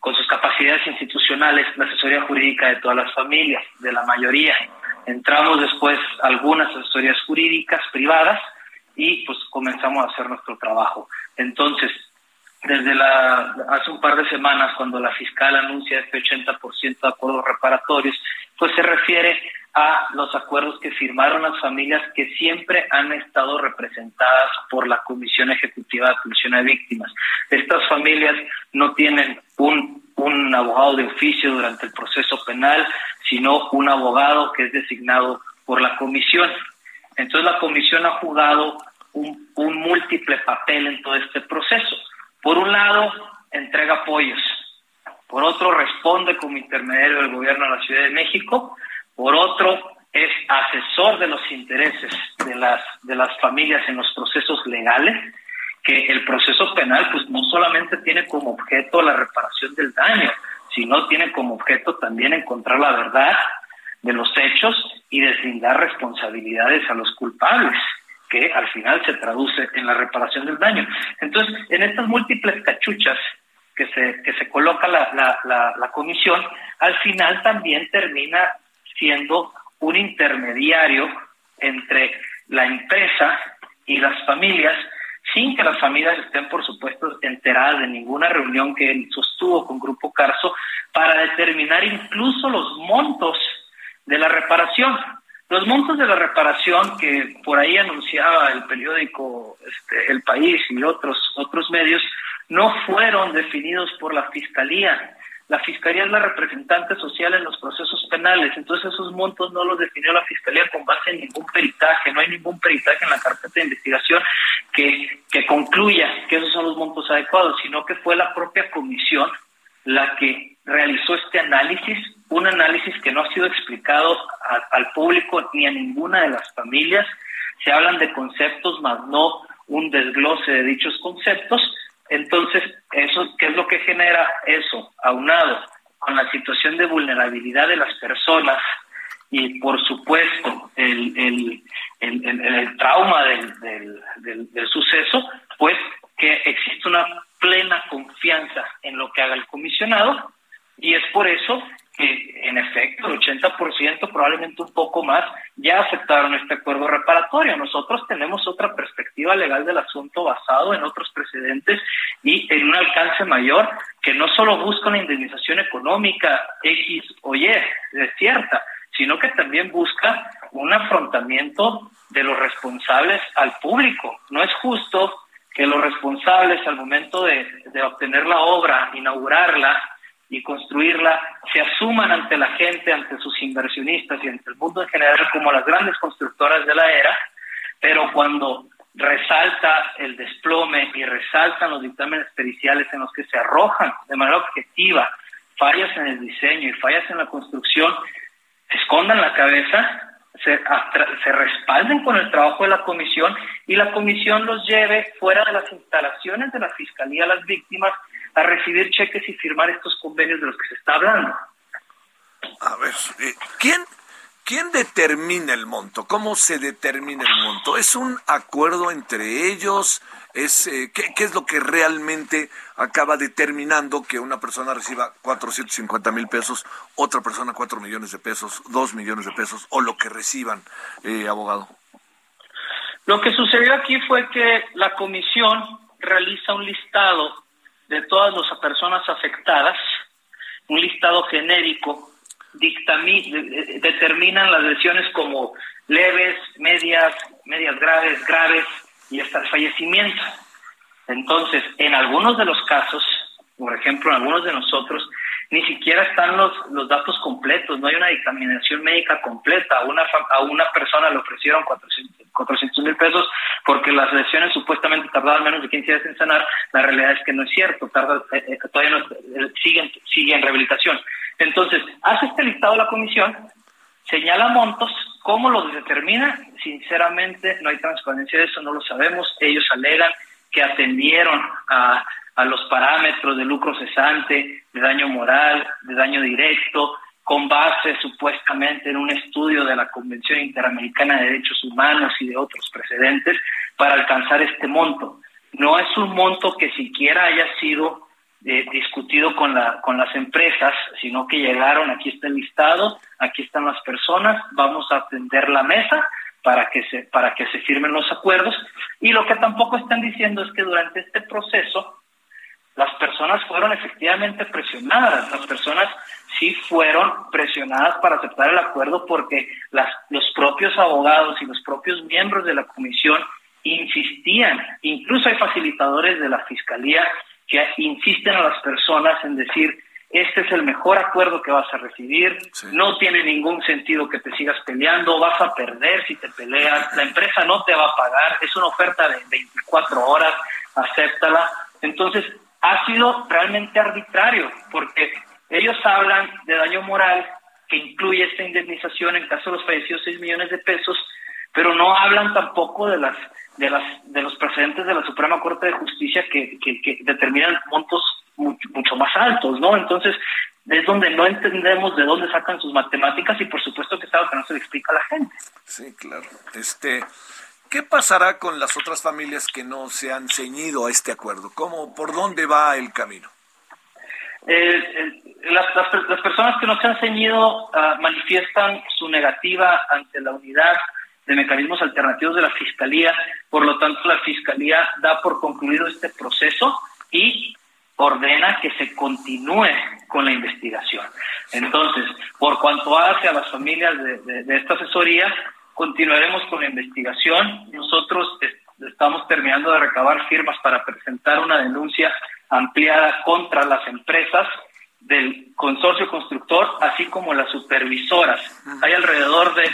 con sus capacidades institucionales la asesoría jurídica de todas las familias, de la mayoría. Entramos después algunas asesorías jurídicas privadas y pues comenzamos a hacer nuestro trabajo. Entonces, desde la, hace un par de semanas, cuando la fiscal anuncia este 80% de acuerdos reparatorios, pues se refiere a los acuerdos que firmaron las familias que siempre han estado representadas por la Comisión Ejecutiva de Atención a Víctimas. Estas familias no tienen un un abogado de oficio durante el proceso penal, sino un abogado que es designado por la comisión. Entonces la comisión ha jugado un, un múltiple papel en todo este proceso. Por un lado, entrega apoyos. Por otro, responde como intermediario del gobierno de la Ciudad de México. Por otro, es asesor de los intereses de las, de las familias en los procesos legales, que el proceso penal pues no solamente tiene como objeto la reparación del daño, sino tiene como objeto también encontrar la verdad de los hechos y deslindar responsabilidades a los culpables que al final se traduce en la reparación del daño. Entonces, en estas múltiples cachuchas que se, que se coloca la, la, comisión, al final también termina siendo un intermediario entre la empresa y las familias, sin que las familias estén, por supuesto, enteradas de ninguna reunión que él sostuvo con Grupo Carso, para determinar incluso los montos de la reparación. Los montos de la reparación que por ahí anunciaba el periódico este, El País y otros, otros medios no fueron definidos por la Fiscalía, la Fiscalía es la representante social en los procesos penales, entonces esos montos no los definió la Fiscalía con base en ningún peritaje, no hay ningún peritaje en la carpeta de investigación que, que concluya que esos son los montos adecuados, sino que fue la propia comisión la que realizó este análisis, un análisis que no ha sido explicado al público ni a ninguna de las familias, se hablan de conceptos, más no un desglose de dichos conceptos, entonces, eso, ¿qué es lo que genera eso? Aunado con la situación de vulnerabilidad de las personas y, por supuesto, el, el, el, trauma del, del, del suceso, pues que existe una plena confianza en lo que haga el comisionado y es por eso que en efecto el 80%, probablemente un poco más, ya aceptaron este acuerdo reparatorio. Nosotros tenemos otra perspectiva legal del asunto basado en otros precedentes y en un alcance mayor que no solo busca una indemnización económica X o Y, es cierta, sino que también busca un afrontamiento de los responsables al público. No es justo que los responsables al momento de, de obtener la obra, inaugurarla, y construirla se asuman ante la gente, ante sus inversionistas y ante el mundo en general como las grandes constructoras de la era, pero cuando resalta el desplome y resaltan los dictámenes periciales en los que se arrojan de manera objetiva fallas en el diseño y fallas en la construcción, escondan la cabeza, se, se respalden con el trabajo de la comisión y la comisión los lleve fuera de las instalaciones de la Fiscalía a las víctimas a recibir cheques y firmar estos convenios de los que se está hablando. A ver, eh, ¿quién, ¿quién determina el monto? ¿Cómo se determina el monto? ¿Es un acuerdo entre ellos? ¿Es, eh, ¿qué, ¿Qué es lo que realmente acaba determinando que una persona reciba 450 mil pesos, otra persona 4 millones de pesos, 2 millones de pesos o lo que reciban, eh, abogado? Lo que sucedió aquí fue que la comisión realiza un listado de todas las personas afectadas, un listado genérico, determinan las lesiones como leves, medias, medias graves, graves y hasta el fallecimiento. Entonces, en algunos de los casos, por ejemplo, en algunos de nosotros, ni siquiera están los, los datos completos, no hay una dictaminación médica completa. Una, a una persona le ofrecieron 400 mil pesos porque las lesiones supuestamente tardaban menos de 15 días en sanar. La realidad es que no es cierto, tarda, eh, eh, todavía no, eh, siguen, siguen en rehabilitación. Entonces, hace este listado la comisión, señala montos, ¿cómo los determina? Sinceramente, no hay transparencia de eso, no lo sabemos. Ellos alegan que atendieron a a los parámetros de lucro cesante, de daño moral, de daño directo, con base supuestamente en un estudio de la Convención Interamericana de Derechos Humanos y de otros precedentes para alcanzar este monto. No es un monto que siquiera haya sido eh, discutido con, la, con las empresas, sino que llegaron, aquí está el listado, aquí están las personas, vamos a atender la mesa para que se, para que se firmen los acuerdos. Y lo que tampoco están diciendo es que durante este proceso las personas fueron efectivamente presionadas, las personas sí fueron presionadas para aceptar el acuerdo porque las, los propios abogados y los propios miembros de la comisión insistían, incluso hay facilitadores de la fiscalía que insisten a las personas en decir, este es el mejor acuerdo que vas a recibir, no tiene ningún sentido que te sigas peleando, vas a perder si te peleas, la empresa no te va a pagar, es una oferta de 24 horas, acéptala. Entonces, ha sido realmente arbitrario, porque ellos hablan de daño moral que incluye esta indemnización en caso de los fallecidos 6 millones de pesos, pero no hablan tampoco de las de las de los precedentes de la Suprema Corte de Justicia que, que, determinan montos mucho, mucho, más altos, ¿no? Entonces, es donde no entendemos de dónde sacan sus matemáticas y por supuesto que es algo que no se le explica a la gente. Sí, claro. Este, ¿qué pasará con las otras familias que no se han ceñido a este acuerdo? ¿Cómo, por dónde va el camino? Eh, las, las, personas que no se han ceñido ah, manifiestan su negativa ante la unidad de mecanismos alternativos de la Fiscalía, por lo tanto la Fiscalía da por concluido este proceso y ordena que se continúe con la investigación. Entonces, por cuanto hace a las familias de, de esta asesoría, continuaremos con la investigación. Nosotros estamos terminando de recabar firmas para presentar una denuncia ampliada contra las empresas del consorcio constructor, así como las supervisoras. Hay alrededor de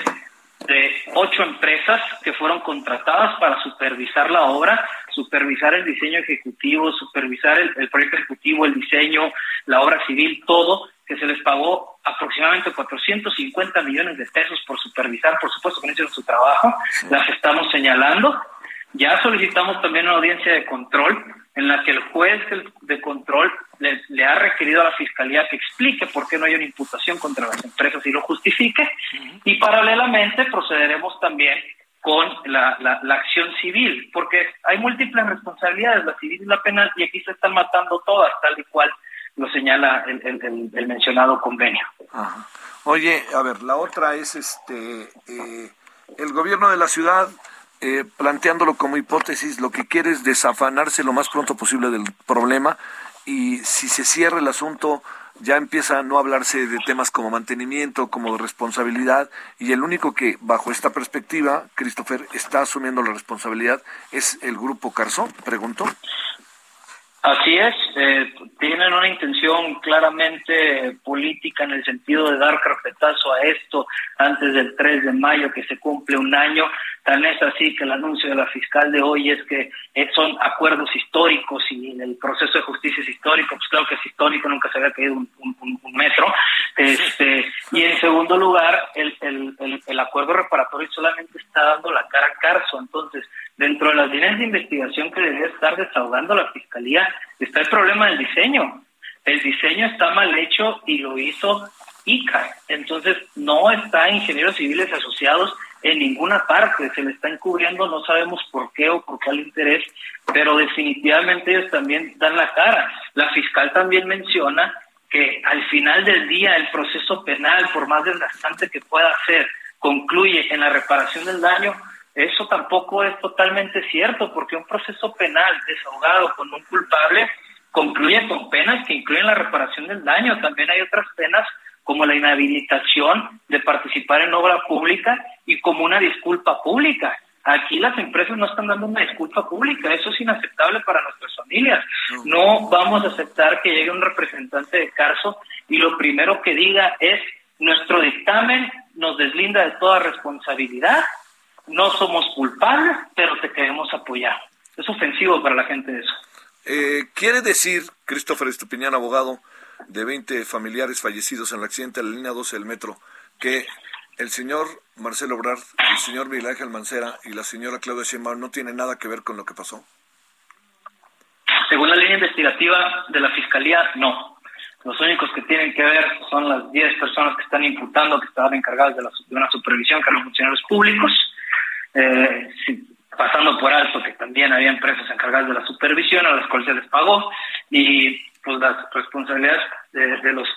de ocho empresas que fueron contratadas para supervisar la obra, supervisar el diseño ejecutivo, supervisar el, proyecto ejecutivo, el diseño, la obra civil, todo, que se les pagó aproximadamente 450 millones de pesos por supervisar, por supuesto que no hicieron su trabajo, las estamos señalando. Ya solicitamos también una audiencia de control en la que el juez de control le, ha requerido a la Fiscalía que explique por qué no hay una imputación contra las empresas y lo justifique. Y paralelamente procederemos también con la, la, acción civil, porque hay múltiples responsabilidades, la civil y la penal, y aquí se están matando todas, tal y cual lo señala el, el, mencionado convenio. Oye, a ver, la otra es este eh, el gobierno de la ciudad eh, planteándolo como hipótesis, lo que quiere es desafanarse lo más pronto posible del problema y si se cierra el asunto ya empieza a no hablarse de temas como mantenimiento, como responsabilidad, y el único que bajo esta perspectiva, Christopher, está asumiendo la responsabilidad es el grupo Carzón, preguntó. Así es, eh, tienen una intención claramente política en el sentido de dar carpetazo a esto antes del 3 de mayo que se cumple un año. Tan es así que el anuncio de la fiscal de hoy es que eh, son acuerdos históricos y el proceso de justicia es histórico. Pues claro que es histórico, nunca se había caído un, metro. Este, y en segundo lugar, el, el, el, acuerdo reparatorio solamente está dando la cara a Carso. Entonces, dentro de las líneas de investigación que debería estar desahogando la fiscalía, está el problema del diseño. El diseño está mal hecho y lo hizo ICA. Entonces, no está ingenieros civiles asociados en ninguna parte, se le está encubriendo, no sabemos por qué o por cuál interés, pero definitivamente ellos también dan la cara. La fiscal también menciona que al final del día el proceso penal, por más desgastante que pueda ser, concluye en la reparación del daño, eso tampoco es totalmente cierto, porque un proceso penal desahogado con un culpable concluye con penas que incluyen la reparación del daño. También hay otras penas como la inhabilitación de participar en obra pública y como una disculpa pública. Aquí las empresas no están dando una disculpa pública, eso es inaceptable para nuestras familias. No vamos a aceptar que llegue un representante de Carso y lo primero que diga es nuestro dictamen nos deslinda de toda responsabilidad no somos culpables, pero te queremos apoyar. Es ofensivo para la gente eso. Eh, ¿Quiere decir, Christopher Estupiñán, abogado de 20 familiares fallecidos en el accidente de la línea 12 del metro, que el señor Marcelo Obrard, el señor Miguel Ángel Mancera y la señora Claudia Sheinbaum no tienen nada que ver con lo que pasó? Según la línea investigativa de la Fiscalía, no. Los únicos que tienen que ver son las 10 personas que están imputando, que estaban encargadas de, la, de una supervisión, que eran los funcionarios públicos, eh, pasando por alto que también había empresas encargadas de la supervisión a las cuales se les pagó y pues las responsabilidades de, los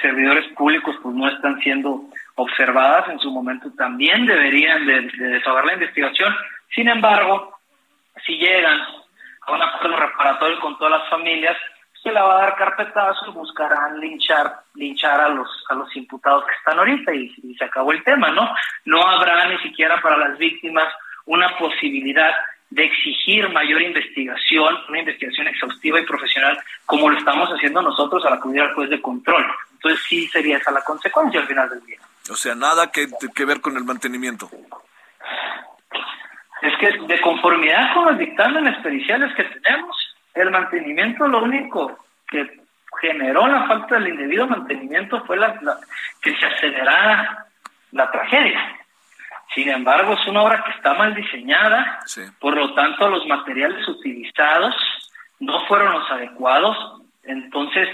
servidores públicos pues no están siendo observadas. En su momento también deberían de, desahogar la investigación. Sin embargo si llegan a un acuerdo reparatorio con todas las familias se la va a dar carpetazo y buscarán linchar linchar a los a los imputados que están ahorita y, se acabó el tema no no habrá ni siquiera para las víctimas una posibilidad de exigir mayor investigación, una investigación exhaustiva y profesional, como lo estamos haciendo nosotros al acudir al juez de control. Entonces sí sería esa la consecuencia al final del día. O sea, nada que, que ver con el mantenimiento. Es que de conformidad con los dictámenes periciales que tenemos, el mantenimiento lo único que generó la falta del indebido mantenimiento fue la, que se acelerara la tragedia. Sin embargo, es una obra que está mal diseñada, por lo tanto los materiales utilizados no fueron los adecuados, entonces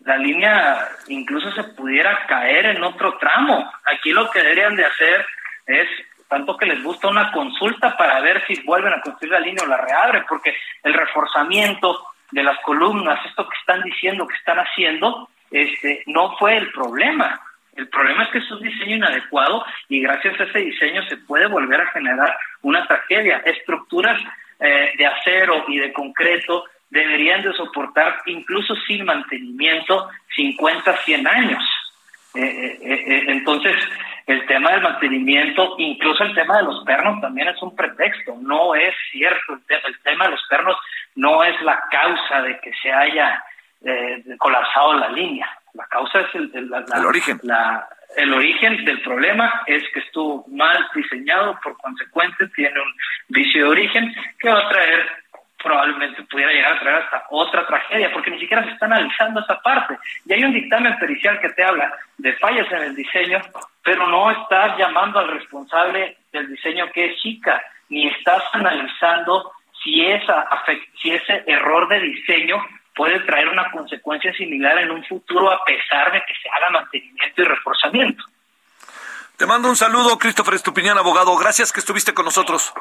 la línea incluso se pudiera caer en otro tramo. Aquí lo que deberían de hacer es tanto que les gusta una consulta para ver si vuelven a construir la línea o la reabren, porque el reforzamiento de las columnas, esto que están diciendo, que están haciendo, este, no fue el problema. El problema es que es un diseño inadecuado y gracias a ese diseño se puede volver a generar una tragedia. Estructuras eh, de acero y de concreto deberían de soportar, incluso sin mantenimiento, 50, 100 años. Eh, eh, entonces, el tema del mantenimiento, incluso el tema de los pernos también es un pretexto, no es cierto, el, tema de los pernos no es la causa de que se haya eh, colapsado la línea, la causa es el, origen. el origen del problema es que estuvo mal diseñado, por consecuente tiene un vicio de origen que va a traer probablemente pudiera llegar a traer hasta otra tragedia, porque ni siquiera se está analizando esa parte. Y hay un dictamen pericial que te habla de fallas en el diseño, pero no estás llamando al responsable del diseño que es chica, ni estás analizando si, esa, si ese error de diseño puede traer una consecuencia similar en un futuro a pesar de que se haga mantenimiento y reforzamiento. Te mando un saludo, Christopher Estupiñán, abogado. Gracias que estuviste con nosotros.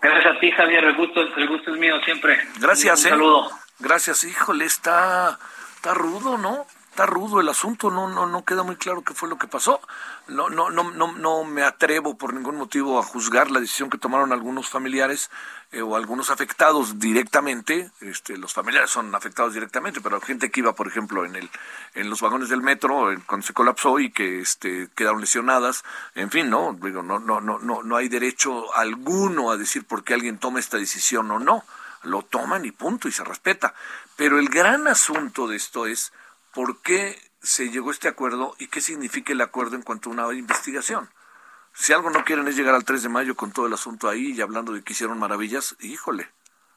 Gracias a ti, Javier. El gusto, el gusto es mío siempre. Gracias, un, un eh. saludo. Gracias. Híjole, está, está rudo, ¿no? Está rudo el asunto, no, no, no queda muy claro qué fue lo que pasó. No, no, no, no, no me atrevo por ningún motivo a juzgar la decisión que tomaron algunos familiares eh, o algunos afectados directamente. Este, los familiares son afectados directamente, pero gente que iba, por ejemplo, en el, en los vagones del metro cuando se colapsó y que este, quedaron lesionadas, en fin, no, digo, no, no, no, no, no hay derecho alguno a decir por qué alguien toma esta decisión o no. Lo toman y punto y se respeta. Pero el gran asunto de esto es por qué se llegó a este acuerdo y qué significa el acuerdo en cuanto a una investigación. Si algo no quieren es llegar al 3 de mayo con todo el asunto ahí y hablando de que hicieron maravillas, híjole,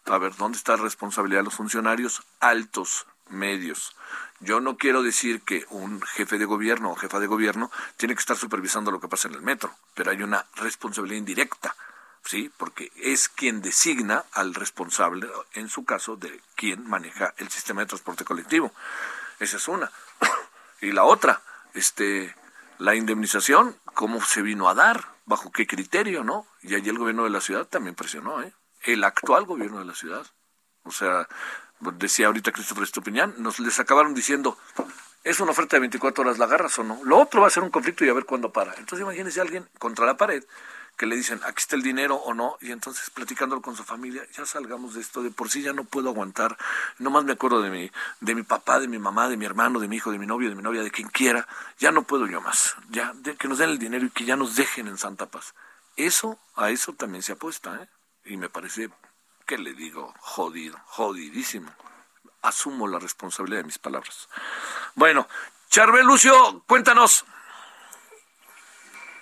a ver, ¿dónde está la responsabilidad de los funcionarios altos, medios? Yo no quiero decir que un jefe de gobierno o jefa de gobierno tiene que estar supervisando lo que pasa en el metro, pero hay una responsabilidad indirecta, ¿sí? Porque es quien designa al responsable, en su caso, de quien maneja el sistema de transporte colectivo. Esa es una. [COUGHS] y la otra, este, la indemnización, ¿cómo se vino a dar? ¿Bajo qué criterio, no? Y allí el gobierno de la ciudad también presionó, ¿eh? El actual gobierno de la ciudad. O sea, decía ahorita Christopher Estupiñán, nos les acabaron diciendo, es una oferta de 24 horas, ¿la agarras o no? Lo otro va a ser un conflicto y a ver cuándo para. Entonces imagínese a alguien contra la pared que le dicen, aquí está el dinero o no, y entonces platicándolo con su familia, ya salgamos de esto, de por sí ya no puedo aguantar, nomás me acuerdo de mi, de mi papá, de mi mamá, de mi hermano, de mi hijo, de mi novio, de mi novia, de quien quiera, ya no puedo yo más, ya, que nos den el dinero y que ya nos dejen en Santa Paz. Eso, a eso también se apuesta, ¿eh? Y me parece, ¿qué le digo? Jodido, jodidísimo. Asumo la responsabilidad de mis palabras. Bueno, Charbel Lucio, cuéntanos.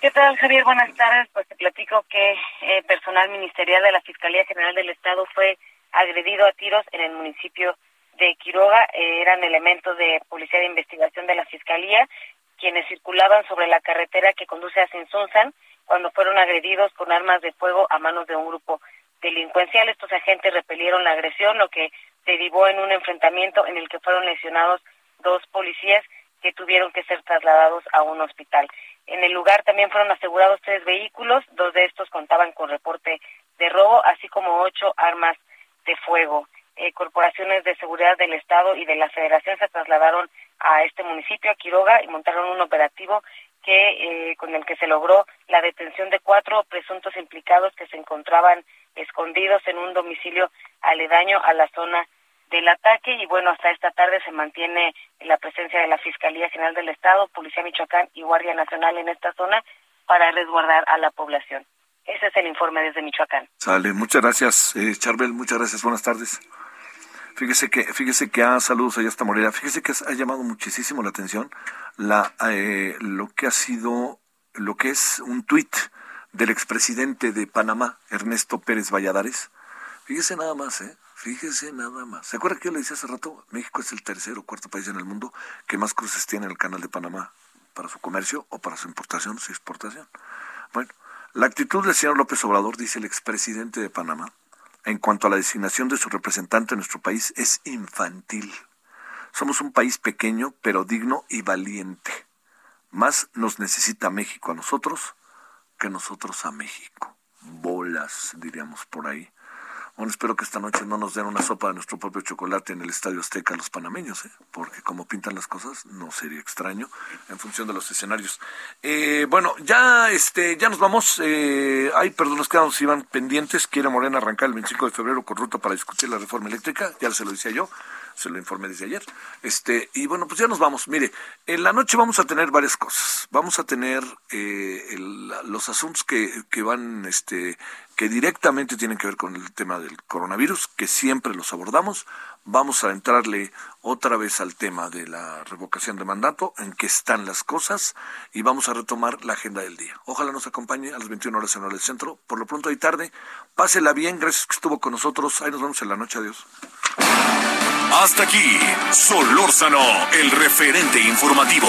¿Qué tal, Javier? Buenas tardes. Pues te platico que eh, personal ministerial de la Fiscalía General del Estado fue agredido a tiros en el municipio de Quiroga. Eh, eran elementos de Policía de Investigación de la Fiscalía quienes circulaban sobre la carretera que conduce a Sinsunzan cuando fueron agredidos con armas de fuego a manos de un grupo delincuencial. Estos agentes repelieron la agresión, lo que derivó en un enfrentamiento en el que fueron lesionados dos policías que tuvieron que ser trasladados a un hospital. En el lugar también fueron asegurados tres vehículos, dos de estos contaban con reporte de robo, así como ocho armas de fuego. Eh, corporaciones de seguridad del Estado y de la Federación se trasladaron a este municipio, a Quiroga, y montaron un operativo que eh, con el que se logró la detención de cuatro presuntos implicados que se encontraban escondidos en un domicilio aledaño a la zona del ataque y bueno, hasta esta tarde se mantiene la presencia de la Fiscalía General del Estado, Policía Michoacán y Guardia Nacional en esta zona para resguardar a la población. Ese es el informe desde Michoacán. Sale, muchas gracias, eh, Charbel, muchas gracias, buenas tardes. Fíjese que, fíjese que ha, saludos allá hasta Morelia, fíjese que ha llamado muchísimo la atención la, eh, lo que ha sido, lo que es un tuit del expresidente de Panamá, Ernesto Pérez Valladares. Fíjese nada más, ¿eh? Fíjese nada más. ¿Se acuerda que yo le decía hace rato? México es el tercer o cuarto país en el mundo que más cruces tiene en el canal de Panamá para su comercio o para su importación, su exportación. Bueno, la actitud del señor López Obrador, dice el expresidente de Panamá, en cuanto a la designación de su representante en nuestro país es infantil. Somos un país pequeño, pero digno y valiente. Más nos necesita México a nosotros que nosotros a México. Bolas, diríamos por ahí. Bueno, espero que esta noche no nos den una sopa de nuestro propio chocolate en el Estadio Azteca los panameños, ¿eh? porque como pintan las cosas, no sería extraño en función de los escenarios. Eh, bueno, ya este, ya nos vamos. Eh, personas que nos iban pendientes. Quiere Morena arrancar el 25 de febrero con ruta para discutir la reforma eléctrica. Ya se lo decía yo se lo informé desde ayer. Este, y bueno, pues ya nos vamos. Mire, en la noche vamos a tener varias cosas. Vamos a tener eh, los asuntos que, que van, este, que directamente tienen que ver con el tema del coronavirus, que siempre los abordamos. Vamos a entrarle otra vez al tema de la revocación de mandato, en qué están las cosas, y vamos a retomar la agenda del día. Ojalá nos acompañe a las 21 horas en hora del centro. Por lo pronto, y tarde, pásela bien, gracias que estuvo con nosotros. Ahí nos vemos en la noche. Adiós. Hasta aquí, Solórzano, el referente informativo.